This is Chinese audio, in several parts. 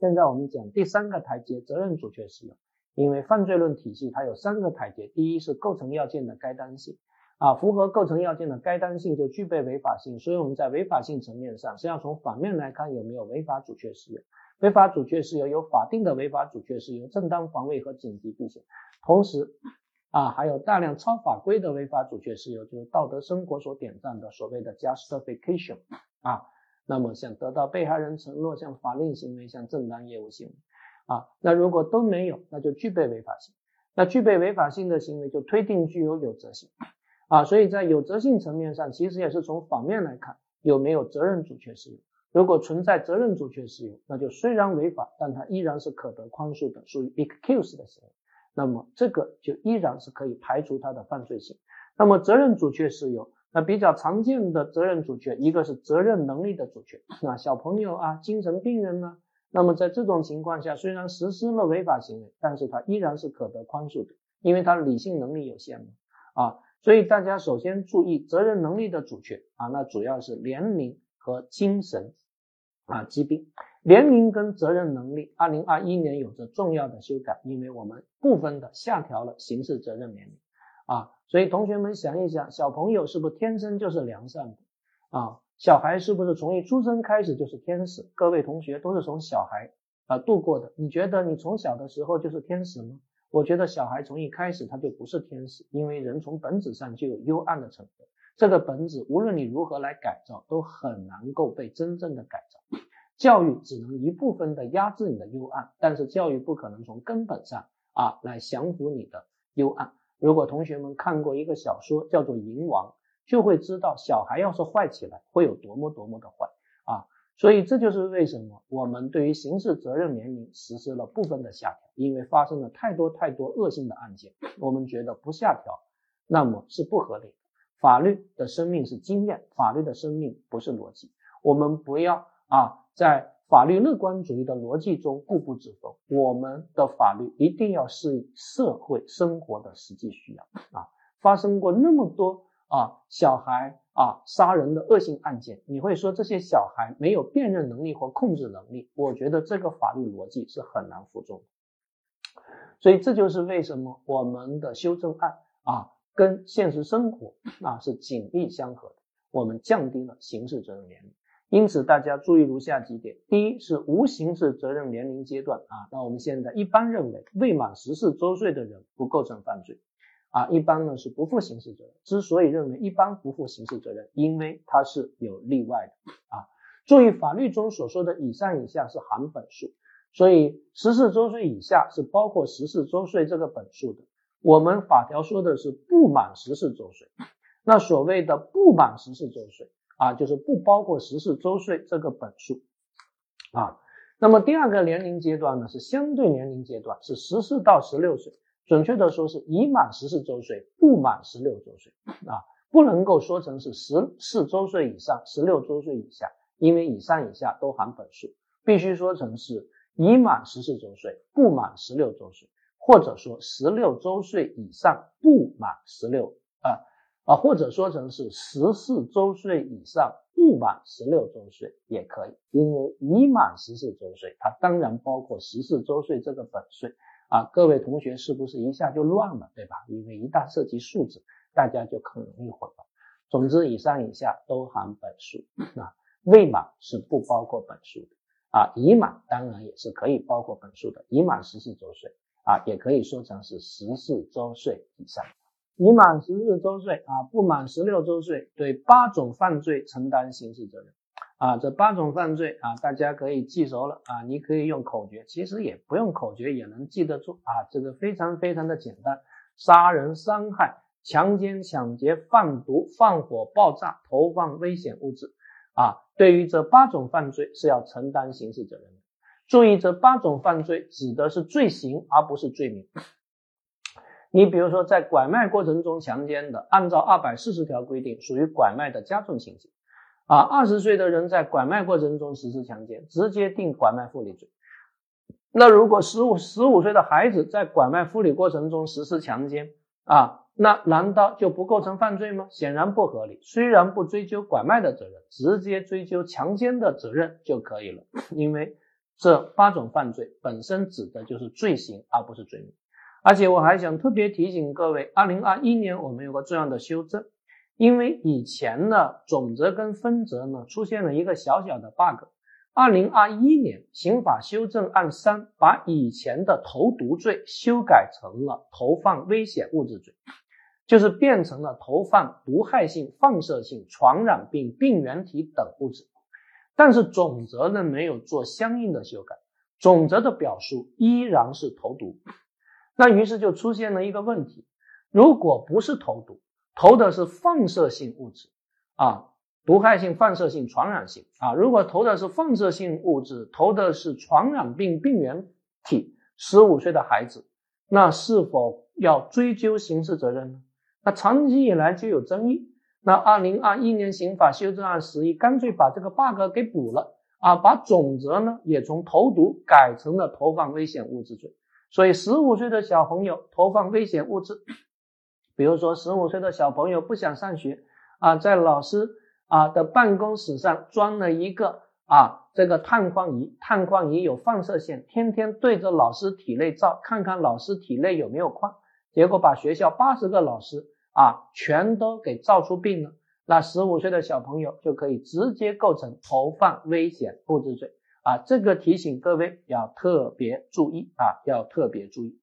现在我们讲第三个台阶，责任主确适用。因为犯罪论体系它有三个台阶，第一是构成要件的该当性啊，符合构成要件的该当性就具备违法性，所以我们在违法性层面上是要从反面来看有没有违法主确适用。违法主确适用有法定的违法主确适用，正当防卫和紧急避险，同时啊还有大量超法规的违法主确适用，就是道德生活所点赞的所谓的 justification 啊。那么像得到被害人承诺，像法令行为，像正当业务行为啊，那如果都没有，那就具备违法性。那具备违法性的行为就推定具有有责性啊。所以在有责性层面上，其实也是从反面来看有没有责任主确适用。如果存在责任主确适用，那就虽然违法，但它依然是可得宽恕的，属于 excuse 的行为。那么这个就依然是可以排除它的犯罪性。那么责任主确适用。那比较常见的责任主却，一个是责任能力的主却，啊，小朋友啊，精神病人呢，那么在这种情况下，虽然实施了违法行为，但是他依然是可得宽恕的，因为他理性能力有限嘛，啊，所以大家首先注意责任能力的主却啊，那主要是年龄和精神啊疾病，年龄跟责任能力，二零二一年有着重要的修改，因为我们部分的下调了刑事责任年龄。啊，所以同学们想一想，小朋友是不是天生就是良善的啊？小孩是不是从一出生开始就是天使？各位同学都是从小孩啊度过的，你觉得你从小的时候就是天使吗？我觉得小孩从一开始他就不是天使，因为人从本质上就有幽暗的成分，这个本质无论你如何来改造，都很难够被真正的改造。教育只能一部分的压制你的幽暗，但是教育不可能从根本上啊来降服你的幽暗。如果同学们看过一个小说叫做《银王》，就会知道小孩要是坏起来会有多么多么的坏啊！所以这就是为什么我们对于刑事责任年龄实施了部分的下调，因为发生了太多太多恶性的案件，我们觉得不下调那么是不合理的。法律的生命是经验，法律的生命不是逻辑，我们不要啊在。法律乐观主义的逻辑中固步自封，我们的法律一定要适应社会生活的实际需要啊！发生过那么多啊小孩啊杀人的恶性案件，你会说这些小孩没有辨认能力或控制能力？我觉得这个法律逻辑是很难服众的。所以这就是为什么我们的修正案啊跟现实生活啊是紧密相合的，我们降低了刑事责任年龄。因此，大家注意如下几点：第一是无刑事责任年龄阶段啊，那我们现在一般认为未满十四周岁的人不构成犯罪啊，一般呢是不负刑事责任。之所以认为一般不负刑事责任，因为它是有例外的啊。注意法律中所说的以上以下是含本数，所以十四周岁以下是包括十四周岁这个本数的。我们法条说的是不满十四周岁，那所谓的不满十四周岁。啊，就是不包括十四周岁这个本数啊。那么第二个年龄阶段呢，是相对年龄阶段，是十四到十六岁，准确的说是已满十四周岁，不满十六周岁啊，不能够说成是十四周岁以上，十六周岁以下，因为以上以下都含本数，必须说成是已满十四周岁，不满十六周岁，或者说十六周岁以上，不满十六啊。或者说成是十四周岁以上不满十六周岁也可以，因为已满十四周岁，它当然包括十四周岁这个本岁啊。各位同学是不是一下就乱了，对吧？因为一旦涉及数字，大家就很容易混淆。总之，以上以下都含本数啊，未满是不包括本数的啊，已满当然也是可以包括本数的，已满十四周岁啊，也可以说成是十四周岁以上。已满十四周岁啊，不满十六周岁，对八种犯罪承担刑事责任啊。这八种犯罪啊，大家可以记熟了啊。你可以用口诀，其实也不用口诀也能记得住啊。这个非常非常的简单：杀人、伤害、强奸、抢劫、贩毒、放火、爆炸、投放危险物质啊。对于这八种犯罪是要承担刑事责任的。注意，这八种犯罪指的是罪行，而不是罪名。你比如说，在拐卖过程中强奸的，按照二百四十条规定，属于拐卖的加重情节。啊，二十岁的人在拐卖过程中实施强奸，直接定拐卖妇女罪。那如果十五十五岁的孩子在拐卖妇女过程中实施强奸，啊，那难道就不构成犯罪吗？显然不合理。虽然不追究拐卖的责任，直接追究强奸的责任就可以了，因为这八种犯罪本身指的就是罪行，而不是罪名。而且我还想特别提醒各位，二零二一年我们有个重要的修正，因为以前呢总则跟分则呢出现了一个小小的 bug。二零二一年刑法修正案三把以前的投毒罪修改成了投放危险物质罪，就是变成了投放毒害性、放射性、传染病病原体等物质。但是总则呢没有做相应的修改，总则的表述依然是投毒。那于是就出现了一个问题：如果不是投毒，投的是放射性物质啊，毒害性、放射性、传染性啊，如果投的是放射性物质，投的是传染病病原体，十五岁的孩子，那是否要追究刑事责任呢？那长期以来就有争议。那二零二一年刑法修正案十一干脆把这个 bug 给补了啊，把总则呢也从投毒改成了投放危险物质罪。所以，十五岁的小朋友投放危险物质，比如说，十五岁的小朋友不想上学啊，在老师啊的办公室上装了一个啊这个探矿仪，探矿仪有放射线，天天对着老师体内照，看看老师体内有没有矿，结果把学校八十个老师啊全都给照出病了，那十五岁的小朋友就可以直接构成投放危险物质罪。啊，这个提醒各位要特别注意啊，要特别注意。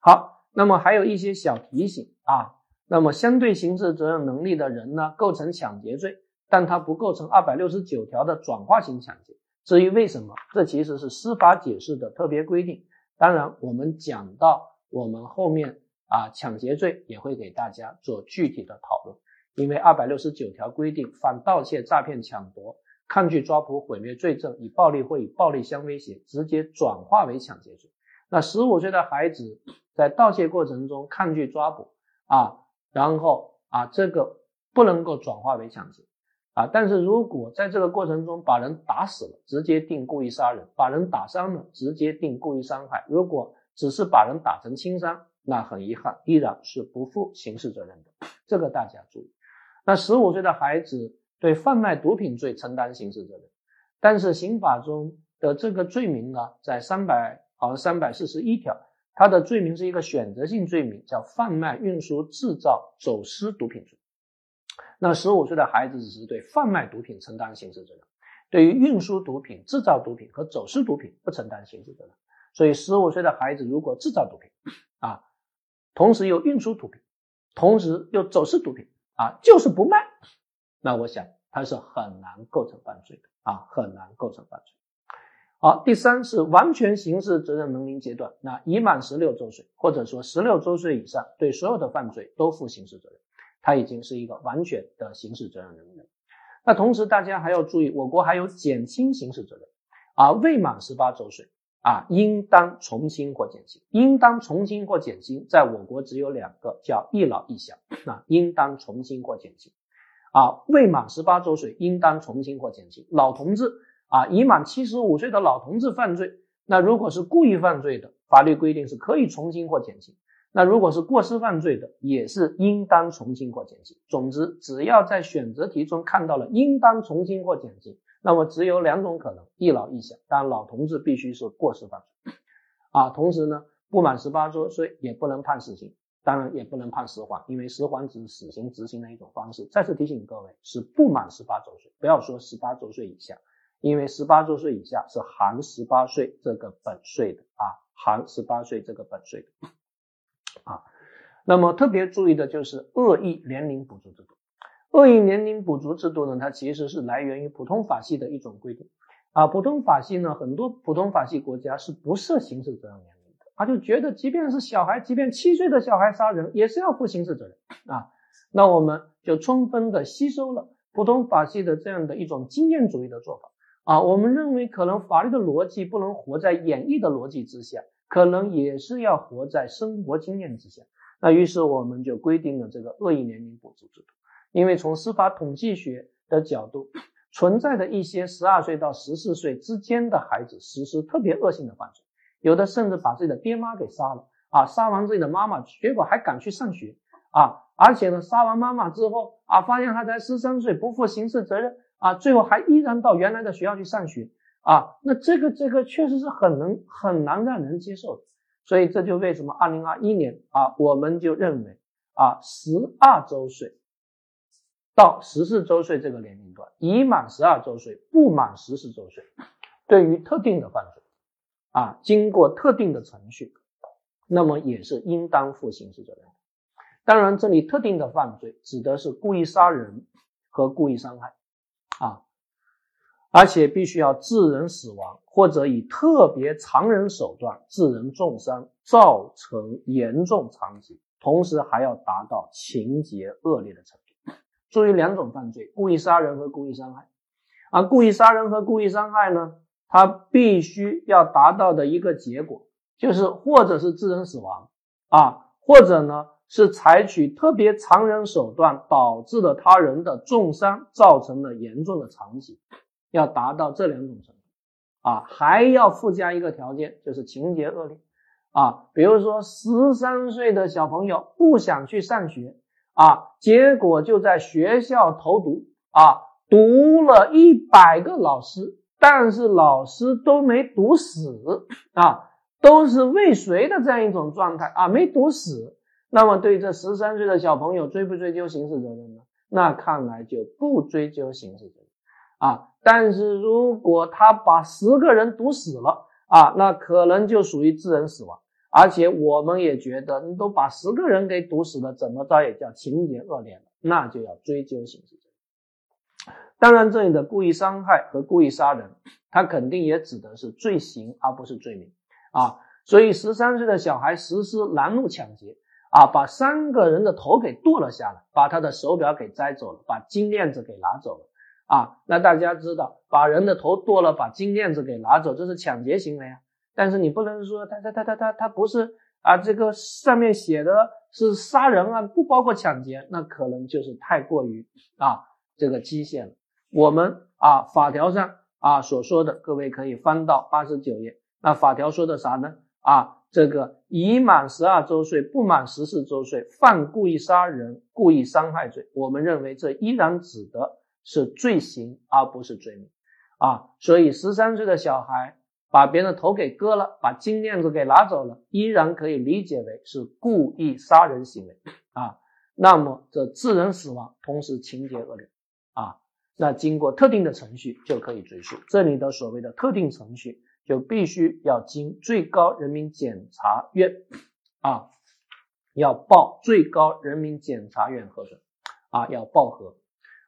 好，那么还有一些小提醒啊，那么相对刑事责任能力的人呢，构成抢劫罪，但他不构成二百六十九条的转化型抢劫。至于为什么，这其实是司法解释的特别规定。当然，我们讲到我们后面啊，抢劫罪也会给大家做具体的讨论，因为二百六十九条规定，犯盗窃、诈骗、抢夺。抗拒抓捕、毁灭罪证，以暴力或以暴力相威胁，直接转化为抢劫罪。那十五岁的孩子在盗窃过程中抗拒抓捕啊，然后啊，这个不能够转化为抢劫啊。但是如果在这个过程中把人打死了，直接定故意杀人；把人打伤了，直接定故意伤害。如果只是把人打成轻伤，那很遗憾，依然是不负刑事责任的。这个大家注意。那十五岁的孩子。对贩卖毒品罪承担刑事责任，但是刑法中的这个罪名呢，在三百好像三百四十一条，它的罪名是一个选择性罪名，叫贩卖、运输、制造、走私毒品罪。那十五岁的孩子只是对贩卖毒品承担刑事责任，对于运输毒品、制造毒品和走私毒品不承担刑事责任。所以，十五岁的孩子如果制造毒品啊，同时又运输毒品，同时又走私毒品啊，就是不卖。那我想他是很难构成犯罪的啊，很难构成犯罪。好，第三是完全刑事责任能力阶段，那已满十六周岁或者说十六周岁以上，对所有的犯罪都负刑事责任，他已经是一个完全的刑事责任能力人。那同时大家还要注意，我国还有减轻刑事责任啊，未满十八周岁啊，应当从轻或减轻，应当从轻或减轻，在我国只有两个，叫一老一小啊，应当从轻或减轻。啊，未满十八周岁应当从轻或减轻。老同志啊，已满七十五岁的老同志犯罪，那如果是故意犯罪的，法律规定是可以从轻或减轻。那如果是过失犯罪的，也是应当从轻或减轻。总之，只要在选择题中看到了应当从轻或减轻，那么只有两种可能：一老一小。但，老同志必须是过失犯罪啊。同时呢，不满十八周岁也不能判死刑。当然也不能判十缓，因为十缓只是死刑执行的一种方式。再次提醒各位，是不满十八周岁，不要说十八周岁以下，因为十八周岁以下是含十八岁这个本税的啊，含十八岁这个本税的啊。那么特别注意的就是恶意年龄补足制度。恶意年龄补足制度呢，它其实是来源于普通法系的一种规定啊。普通法系呢，很多普通法系国家是不设刑事责任年龄。他就觉得，即便是小孩，即便七岁的小孩杀人，也是要负刑事责任啊。那我们就充分的吸收了普通法系的这样的一种经验主义的做法啊。我们认为，可能法律的逻辑不能活在演绎的逻辑之下，可能也是要活在生活经验之下。那于是我们就规定了这个恶意年龄补足制度。因为从司法统计学的角度，存在的一些十二岁到十四岁之间的孩子实施特别恶性的犯罪。有的甚至把自己的爹妈给杀了啊，杀完自己的妈妈，结果还敢去上学啊，而且呢，杀完妈妈之后啊，发现他才十三岁，不负刑事责任啊，最后还依然到原来的学校去上学啊，那这个这个确实是很能很难让人接受的。所以这就为什么二零二一年啊，我们就认为啊，十二周岁到十四周岁这个年龄段，已满十二周岁不满十四周岁，对于特定的犯罪啊，经过特定的程序，那么也是应当负刑事责任。当然，这里特定的犯罪指的是故意杀人和故意伤害啊，而且必须要致人死亡。或者以特别残忍手段致人重伤，造成严重残疾，同时还要达到情节恶劣的程度。注意两种犯罪：故意杀人和故意伤害。啊，故意杀人和故意伤害呢，他必须要达到的一个结果，就是或者是致人死亡啊，或者呢是采取特别残忍手段导致了他人的重伤，造成了严重的残疾，要达到这两种程度。啊，还要附加一个条件，就是情节恶劣啊。比如说，十三岁的小朋友不想去上学啊，结果就在学校投毒啊，毒了一百个老师，但是老师都没毒死啊，都是未遂的这样一种状态啊，没毒死。那么，对这十三岁的小朋友追不追究刑事责任呢？那看来就不追究刑事责任啊。但是如果他把十个人毒死了啊，那可能就属于致人死亡，而且我们也觉得你都把十个人给毒死了，怎么着也叫情节恶劣了，那就要追究刑事责任。当然，这里的故意伤害和故意杀人，他肯定也指的是罪行而不是罪名啊。所以，十三岁的小孩实施拦路抢劫啊，把三个人的头给剁了下来，把他的手表给摘走了，把金链子给拿走了。啊，那大家知道，把人的头剁了，把金链子给拿走，这是抢劫行为啊。但是你不能说他他他他他他不是啊，这个上面写的是杀人啊，不包括抢劫，那可能就是太过于啊这个期限了。我们啊法条上啊所说的，各位可以翻到八十九页。那法条说的啥呢？啊，这个已满十二周岁不满十四周岁犯故意杀人、故意伤害罪，我们认为这依然指的。是罪行而不是罪名啊，所以十三岁的小孩把别人的头给割了，把金链子给拿走了，依然可以理解为是故意杀人行为啊。那么这致人死亡，同时情节恶劣啊，那经过特定的程序就可以追诉。这里的所谓的特定程序，就必须要经最高人民检察院啊，要报最高人民检察院核准啊，要报核。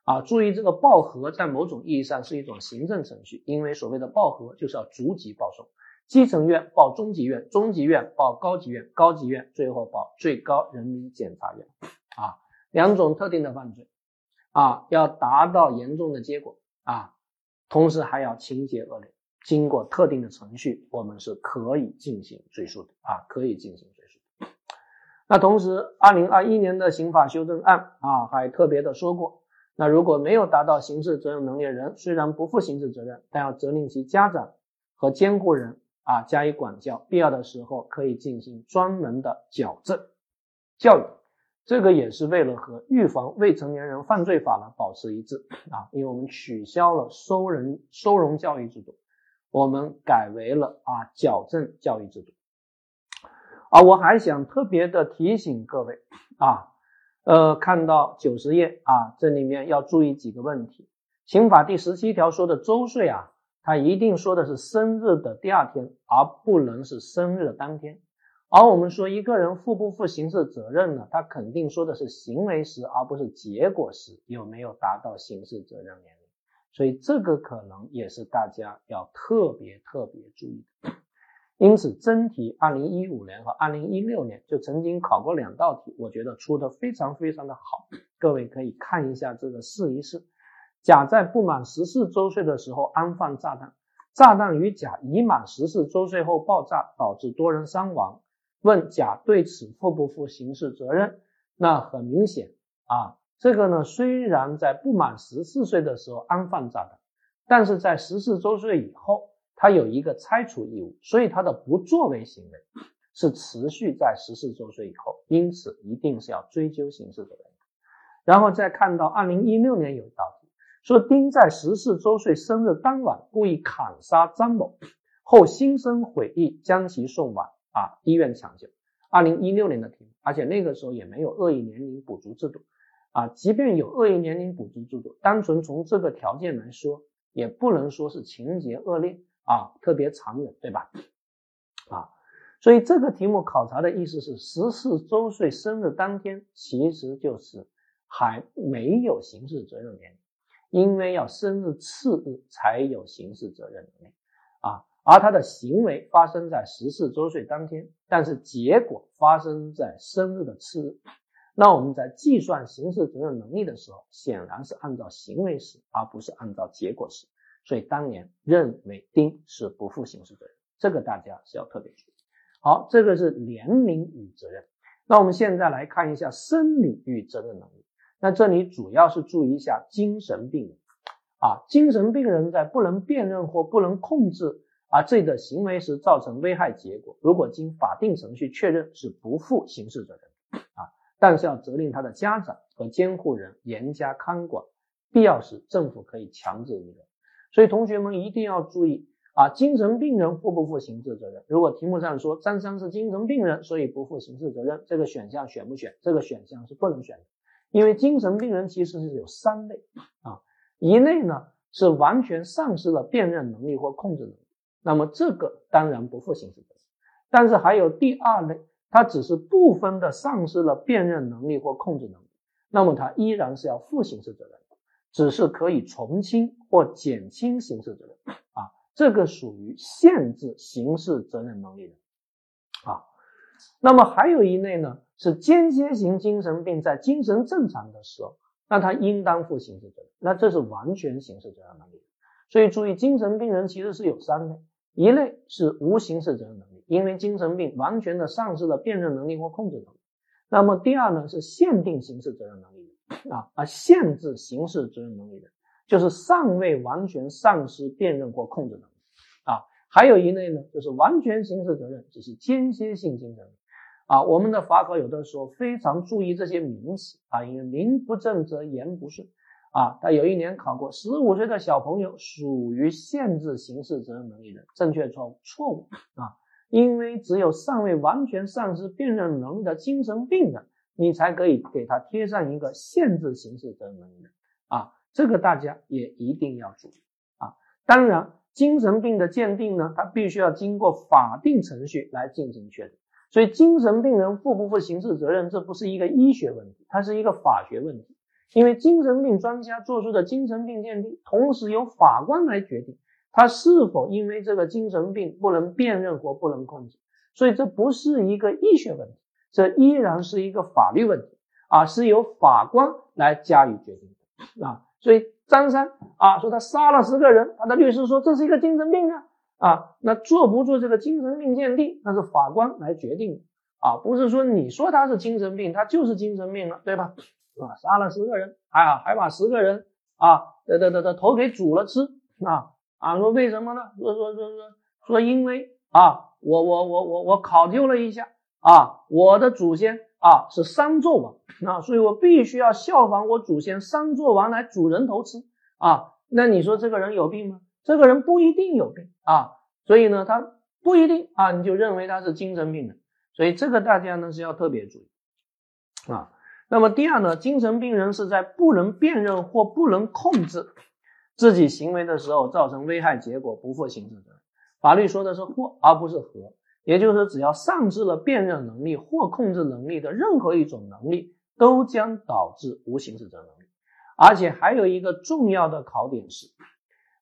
啊，注意这个报核在某种意义上是一种行政程序，因为所谓的报核就是要逐级报送，基层院报中级院，中级院报高级院，高级院最后报最高人民检察院。啊，两种特定的犯罪，啊，要达到严重的结果啊，同时还要情节恶劣，经过特定的程序，我们是可以进行追诉的啊，可以进行追诉。那同时，二零二一年的刑法修正案啊，还特别的说过。那如果没有达到刑事责任能力人，虽然不负刑事责任，但要责令其家长和监护人啊加以管教，必要的时候可以进行专门的矫正教育。这个也是为了和预防未成年人犯罪法呢保持一致啊，因为我们取消了收人收容教育制度，我们改为了啊矫正教育制度。啊，我还想特别的提醒各位啊。呃，看到九十页啊，这里面要注意几个问题。刑法第十七条说的周岁啊，它一定说的是生日的第二天，而不能是生日的当天。而我们说一个人负不负刑事责任呢？他肯定说的是行为时，而不是结果时有没有达到刑事责任年龄。所以这个可能也是大家要特别特别注意的。因此，真题二零一五年和二零一六年就曾经考过两道题，我觉得出的非常非常的好，各位可以看一下这个试一试。甲在不满十四周岁的时候安放炸弹，炸弹与甲已满十四周岁后爆炸，导致多人伤亡。问甲对此负不负刑事责任？那很明显啊，这个呢虽然在不满十四岁的时候安放炸弹，但是在十四周岁以后。他有一个拆除义务，所以他的不作为行为是持续在十四周岁以后，因此一定是要追究刑事责任。然后再看到二零一六年有一道题，说丁在十四周岁生日当晚故意砍杀张某，后心生悔意，将其送往啊医院抢救。二零一六年的题目，而且那个时候也没有恶意年龄补足制度啊，即便有恶意年龄补足制度，单纯从这个条件来说，也不能说是情节恶劣啊，特别残忍，对吧？啊。所以这个题目考察的意思是，十四周岁生日当天，其实就是还没有刑事责任年龄，因为要生日次日才有刑事责任能力啊。而他的行为发生在十四周岁当天，但是结果发生在生日的次日，那我们在计算刑事责任能力的时候，显然是按照行为时，而不是按照结果时。所以当年认为丁是不负刑事责任，这个大家是要特别注意。好，这个是年龄与责任。那我们现在来看一下生理与责任能力。那这里主要是注意一下精神病人啊，精神病人在不能辨认或不能控制而自己的行为时造成危害结果，如果经法定程序确认是不负刑事责任啊，但是要责令他的家长和监护人严加看管，必要时政府可以强制移人。所以同学们一定要注意。啊，精神病人负不负刑事责任？如果题目上说张三是精神病人，所以不负刑事责任，这个选项选不选？这个选项是不能选的，因为精神病人其实是有三类啊，一类呢是完全丧失了辨认能力或控制能力，那么这个当然不负刑事责任。但是还有第二类，他只是部分的丧失了辨认能力或控制能力，那么他依然是要负刑事责任，只是可以从轻或减轻刑事责任啊。这个属于限制刑事责任能力的啊，那么还有一类呢，是间歇性精神病在精神正常的时候，那他应当负刑事责任，那这是完全刑事责任能力。所以注意，精神病人其实是有三类，一类是无刑事责任能力，因为精神病完全的丧失了辨认能力或控制能力。那么第二呢，是限定刑事责任能力的啊，而限制刑事责任能力的。就是尚未完全丧失辨认或控制能力啊，还有一类呢，就是完全刑事责任，只是间歇性精神病啊。我们的法考有的时候非常注意这些名词啊，因为名不正则言不顺啊。他有一年考过，十五岁的小朋友属于限制刑事责任能力的，正确错误？错误啊，因为只有尚未完全丧失辨认能力的精神病人，你才可以给他贴上一个限制刑事责任能力的啊。这个大家也一定要注意啊！当然，精神病的鉴定呢，它必须要经过法定程序来进行确认。所以，精神病人负不负刑事责任，这不是一个医学问题，它是一个法学问题。因为精神病专家做出的精神病鉴定，同时由法官来决定他是否因为这个精神病不能辨认或不能控制。所以，这不是一个医学问题，这依然是一个法律问题啊，是由法官来加以决定的啊。所以张三啊说他杀了十个人，他的律师说这是一个精神病啊啊，那做不做这个精神病鉴定，那是法官来决定的啊，不是说你说他是精神病，他就是精神病了，对吧？啊，杀了十个人，啊，还把十个人啊的的的的头给煮了吃啊啊，说为什么呢？说说说说说因为啊，我我我我我考究了一下啊，我的祖先。啊，是商纣王啊，所以我必须要效仿我祖先商纣王来煮人头吃啊。那你说这个人有病吗？这个人不一定有病啊，所以呢，他不一定啊，你就认为他是精神病人。所以这个大家呢是要特别注意啊。那么第二呢，精神病人是在不能辨认或不能控制自己行为的时候造成危害结果，不负刑事责任。法律说的是或，而不是和。也就是说，只要丧失了辨认能力或控制能力的任何一种能力，都将导致无刑事责任能力。而且还有一个重要的考点是，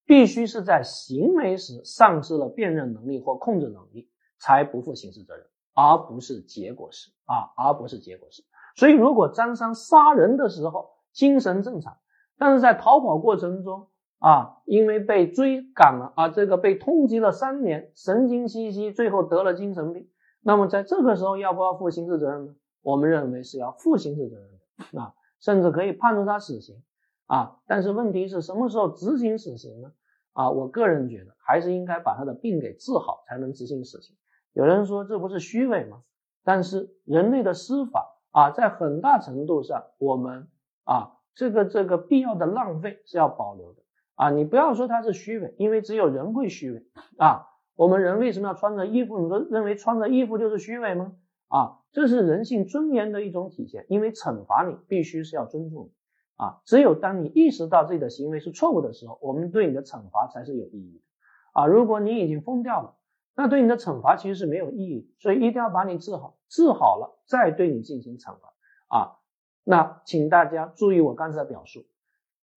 必须是在行为时丧失了辨认能力或控制能力，才不负刑事责任，而不是结果时啊，而不是结果时。所以，如果张三杀人的时候精神正常，但是在逃跑过程中，啊，因为被追赶了啊，这个被通缉了三年，神经兮兮，最后得了精神病。那么在这个时候要不要负刑事责任呢？我们认为是要负刑事责任的啊，甚至可以判处他死刑啊。但是问题是什么时候执行死刑呢？啊，我个人觉得还是应该把他的病给治好才能执行死刑。有人说这不是虚伪吗？但是人类的司法啊，在很大程度上我们啊这个这个必要的浪费是要保留的啊！你不要说它是虚伪，因为只有人会虚伪啊。我们人为什么要穿着衣服？你说认为穿着衣服就是虚伪吗？啊，这是人性尊严的一种体现。因为惩罚你必须是要尊重你啊。只有当你意识到自己的行为是错误的时候，我们对你的惩罚才是有意义的啊。如果你已经疯掉了，那对你的惩罚其实是没有意义。所以一定要把你治好，治好了再对你进行惩罚啊。那请大家注意我刚才的表述，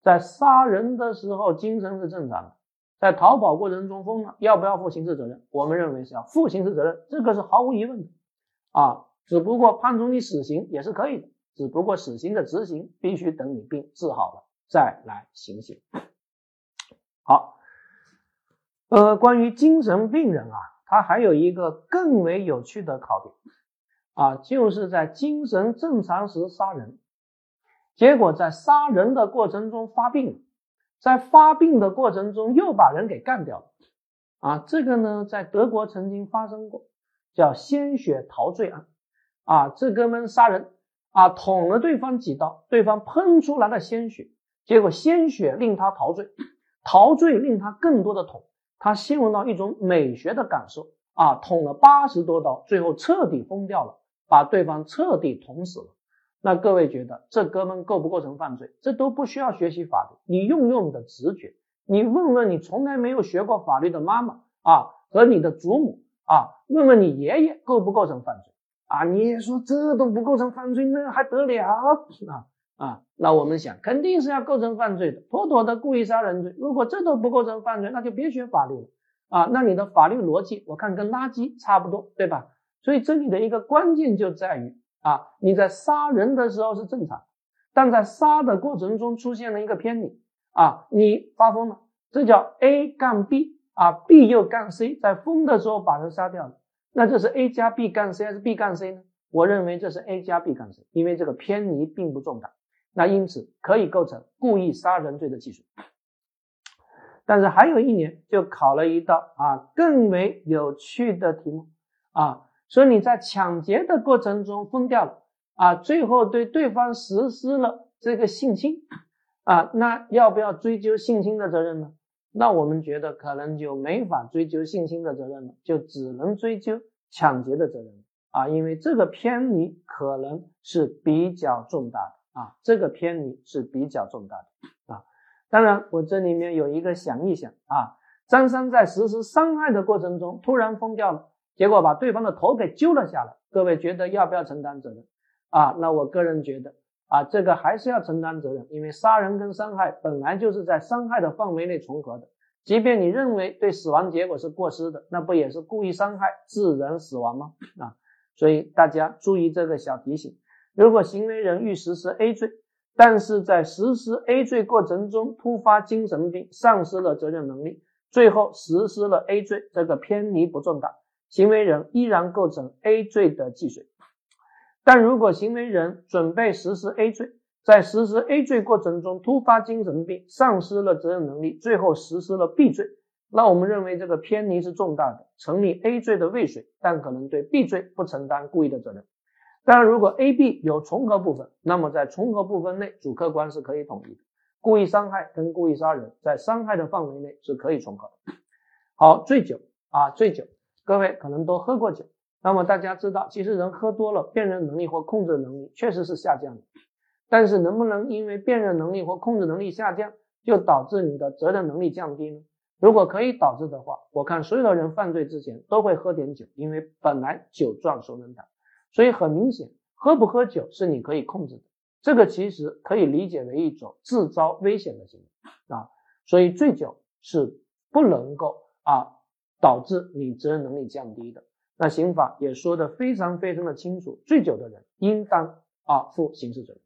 在杀人的时候精神是正常的。在逃跑过程中疯了，要不要负刑事责任？我们认为是要负刑事责任，这个是毫无疑问的啊。只不过判处你死刑也是可以的，只不过死刑的执行必须等你病治好了再来行刑。好，呃，关于精神病人啊，他还有一个更为有趣的考点啊，就是在精神正常时杀人，结果在杀人的过程中发病了。在发病的过程中又把人给干掉了，啊，这个呢在德国曾经发生过，叫鲜血陶醉案，啊，这哥们杀人，啊，捅了对方几刀，对方喷出来了鲜血，结果鲜血令他陶醉，陶醉令他更多的捅，他形容到一种美学的感受，啊，捅了八十多刀，最后彻底疯掉了，把对方彻底捅死了。那各位觉得这哥们构不构成犯罪？这都不需要学习法律，你用用你的直觉，你问问你从来没有学过法律的妈妈啊和你的祖母啊，问问你爷爷构不构成犯罪啊？你说这都不构成犯罪，那还得了啊 啊？那我们想肯定是要构成犯罪的，妥妥的故意杀人罪。如果这都不构成犯罪，那就别学法律了啊！那你的法律逻辑我看跟垃圾差不多，对吧？所以这里的一个关键就在于。啊，你在杀人的时候是正常，但在杀的过程中出现了一个偏离啊，你发疯了，这叫 A 干 B 啊，B 又干 C，在疯的时候把人杀掉了，那这是 A 加 B 干 C 还是 B 干 C 呢？我认为这是 A 加 B 干 C，因为这个偏离并不重大，那因此可以构成故意杀人罪的既遂。但是还有一年就考了一道啊更为有趣的题目啊。说你在抢劫的过程中疯掉了啊，最后对对方实施了这个性侵啊，那要不要追究性侵的责任呢？那我们觉得可能就没法追究性侵的责任了，就只能追究抢劫的责任啊，因为这个偏离可能是比较重大的啊，这个偏离是比较重大的啊。当然，我这里面有一个想一想啊，张三在实施伤害的过程中突然疯掉了。结果把对方的头给揪了下来，各位觉得要不要承担责任啊？那我个人觉得啊，这个还是要承担责任，因为杀人跟伤害本来就是在伤害的范围内重合的。即便你认为对死亡结果是过失的，那不也是故意伤害致人死亡吗？啊，所以大家注意这个小提醒：如果行为人欲实施 A 罪，但是在实施 A 罪过程中突发精神病，丧失了责任能力，最后实施了 A 罪，这个偏离不重大。行为人依然构成 A 罪的既遂，但如果行为人准备实施 A 罪，在实施 A 罪过程中突发精神病，丧失了责任能力，最后实施了 B 罪，那我们认为这个偏离是重大的，成立 A 罪的未遂，但可能对 B 罪不承担故意的责任。当然，如果 A、B 有重合部分，那么在重合部分内，主客观是可以统一的。故意伤害跟故意杀人在伤害的范围内是可以重合的。好，醉酒啊，醉酒。各位可能都喝过酒，那么大家知道，其实人喝多了，辨认能力或控制能力确实是下降的。但是能不能因为辨认能力或控制能力下降，就导致你的责任能力降低呢？如果可以导致的话，我看所有的人犯罪之前都会喝点酒，因为本来酒壮熟能胆。所以很明显，喝不喝酒是你可以控制的。这个其实可以理解为一种自招危险的行为啊。所以醉酒是不能够啊。导致你责任能力降低的，那刑法也说的非常非常的清楚，醉酒的人应当啊负刑事责任。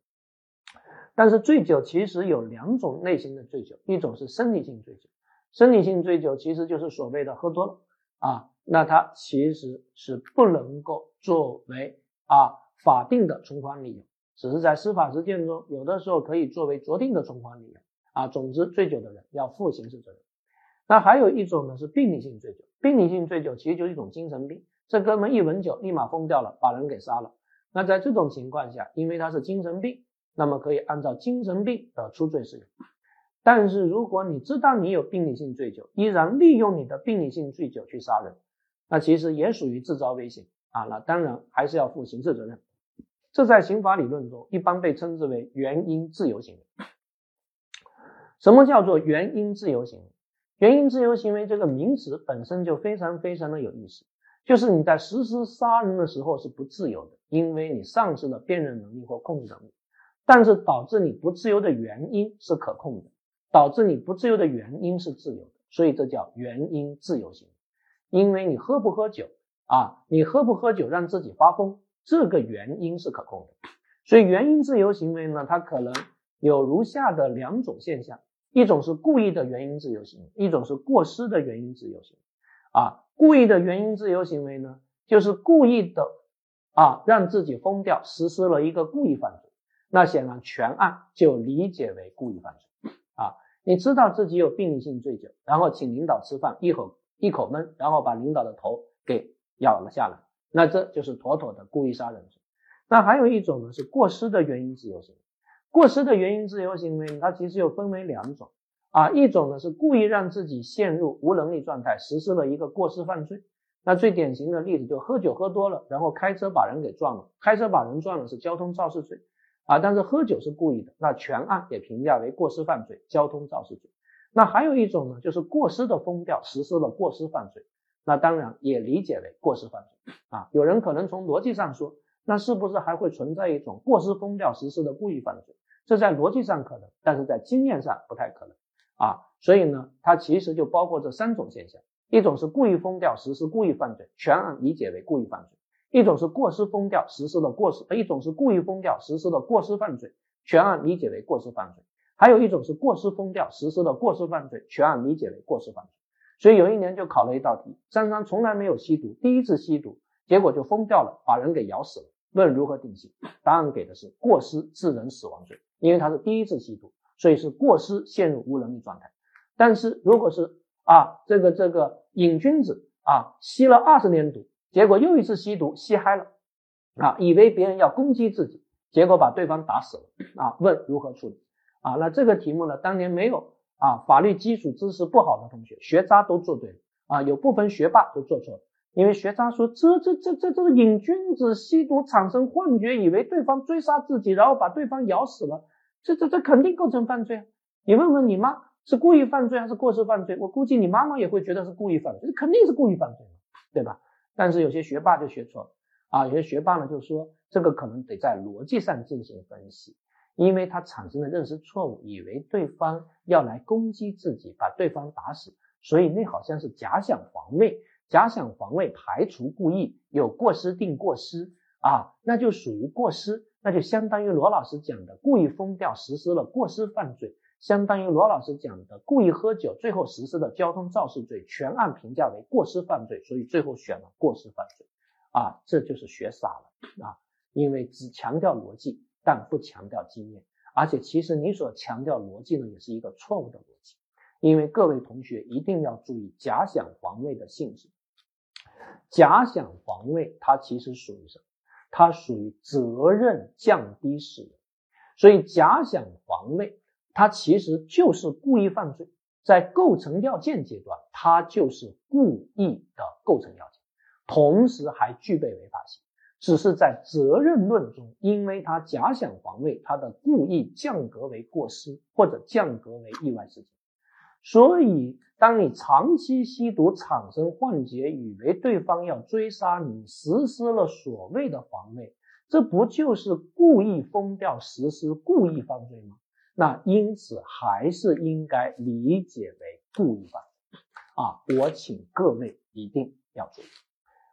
但是醉酒其实有两种类型的醉酒，一种是生理性醉酒，生理性醉酒其实就是所谓的喝多了啊，那他其实是不能够作为啊法定的从宽理由，只是在司法实践中有的时候可以作为酌定的从宽理由啊。总之，醉酒的人要负刑事责任。那还有一种呢，是病理性醉酒。病理性醉酒其实就是一种精神病，这哥们一闻酒立马疯掉了，把人给杀了。那在这种情况下，因为他是精神病那么可以按照精神病的出罪适用。但是如果你知道你有病理性醉酒，依然利用你的病理性醉酒去杀人，那其实也属于制造危险啊。那当然还是要负刑事责任。这在刑法理论中一般被称之为原因自由行为。什么叫做原因自由行为？原因自由行为这个名词本身就非常非常的有意思，就是你在实施杀人的时候是不自由的，因为你丧失了辨认能力或控制能力。但是导致你不自由的原因是可控的。导致你不自由的原因是自由的，所以这叫原因自由行为。因为你喝不喝酒啊，你喝不喝酒让自己发疯，这个原因是可控的。所以原因自由行为呢，它可能有如下的两种现象：一种是故意的原因自由行为，一种是过失的原因自由行为。啊，故意的原因自由行为呢，就是故意的啊让自己疯掉，实施了一个故意犯罪。那显然全案就理解为故意犯罪。啊你知道自己有病理性醉酒，然后请领导吃饭，一口一口闷，然后把领导的头给咬了下来，那这就是妥妥的故意杀人罪。那还有一种呢，是过失的原因自由行为。过失的原因自由行为，它其实又分为两种啊，一种呢是故意让自己陷入无能力状态，实施了一个过失犯罪。那最典型的例子就喝酒喝多了，然后开车把人给撞了，开车把人撞了是交通肇事罪。啊，但是喝酒是故意的，那全案也评价为过失犯罪，交通肇事罪。那还有一种呢，就是过失的疯掉，实施了过失犯罪，那当然也理解为过失犯罪。啊，有人可能从逻辑上说，那是不是还会存在一种过失疯掉实施的故意犯罪？这在逻辑上可能，但是在经验上不太可能。啊，所以呢，它其实就包括这三种现象：一种是故意疯掉实施故意犯罪，全案理解为故意犯罪。一种是过失疯掉实施的过失，一种是故意疯掉实施的过失犯罪，全案理解为过失犯罪。还有一种是过失疯掉实施的过失犯罪，全案理解为过失犯罪。所以有一年就考了一道题：张三从来没有吸毒，第一次吸毒，结果就疯掉了，把人给咬死了。问如何定性？答案给的是过失致人死亡罪，因为他是第一次吸毒，所以是过失陷入无能力状态。但是如果是啊这个这个瘾君子啊吸了二十年毒。结果又一次吸毒，吸嗨了，啊，以为别人要攻击自己，结果把对方打死了，啊，问如何处理？啊，那这个题目呢，当年没有啊，法律基础知识不好的同学，学渣都做对了，啊，有部分学霸都做错了，因为学渣说这这这这这个瘾君子吸毒产生幻觉，以为对方追杀自己，然后把对方咬死了，这这这肯定构成犯罪啊！你问问你妈是故意犯罪还是过失犯罪？我估计你妈妈也会觉得是故意犯罪，肯定是故意犯罪嘛，对吧？但是有些学霸就学错了啊，有些学霸呢就说这个可能得在逻辑上进行分析，因为他产生了认识错误，以为对方要来攻击自己，把对方打死，所以那好像是假想防卫，假想防卫排除故意，有过失定过失啊，那就属于过失，那就相当于罗老师讲的故意疯掉实施了过失犯罪。相当于罗老师讲的故意喝酒，最后实施的交通肇事罪，全案评价为过失犯罪，所以最后选了过失犯罪，啊，这就是学傻了啊！因为只强调逻辑，但不强调经验，而且其实你所强调逻辑呢，也是一个错误的逻辑，因为各位同学一定要注意假想防卫的性质，假想防卫它其实属于什么？它属于责任降低使用，所以假想防卫。它其实就是故意犯罪，在构成要件阶段，它就是故意的构成要件，同时还具备违法性。只是在责任论中，因为他假想防卫，他的故意降格为过失或者降格为意外事件。所以，当你长期吸毒产生幻觉，以为对方要追杀你，实施了所谓的防卫，这不就是故意疯掉实施故意犯罪吗？那因此还是应该理解为故意犯罪啊！我请各位一定要注意。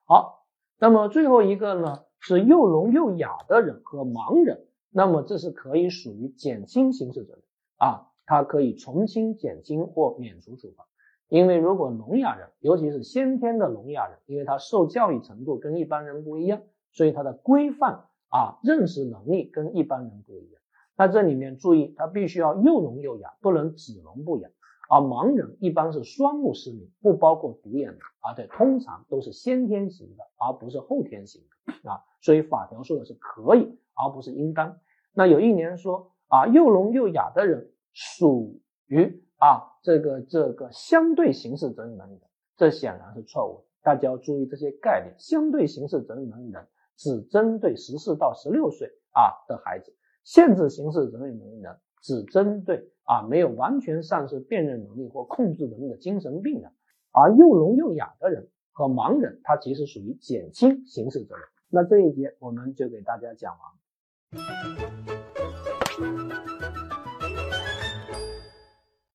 好，那么最后一个呢是又聋又哑的人和盲人，那么这是可以属于减轻刑事责任啊，他可以从轻减轻或免除处罚。因为如果聋哑人，尤其是先天的聋哑人，因为他受教育程度跟一般人不一样，所以他的规范啊认识能力跟一般人不一样。那这里面注意，他必须要又聋又哑，不能只聋不哑。而盲人一般是双目失明，不包括独眼的，而且通常都是先天型的，而不是后天型的啊。所以法条说的是可以，而不是应当。那有一年说啊，又聋又哑的人属于啊这个这个相对刑事责任能力人，这显然是错误的。大家要注意这些概念，相对刑事责任能力人只针对十四到十六岁啊的孩子，限制刑事责任能力人只针对啊没有完全丧失辨认能力或控制能力的精神病人，而又聋又哑的人和盲人，他其实属于减轻刑事责任。那这一节我们就给大家讲完。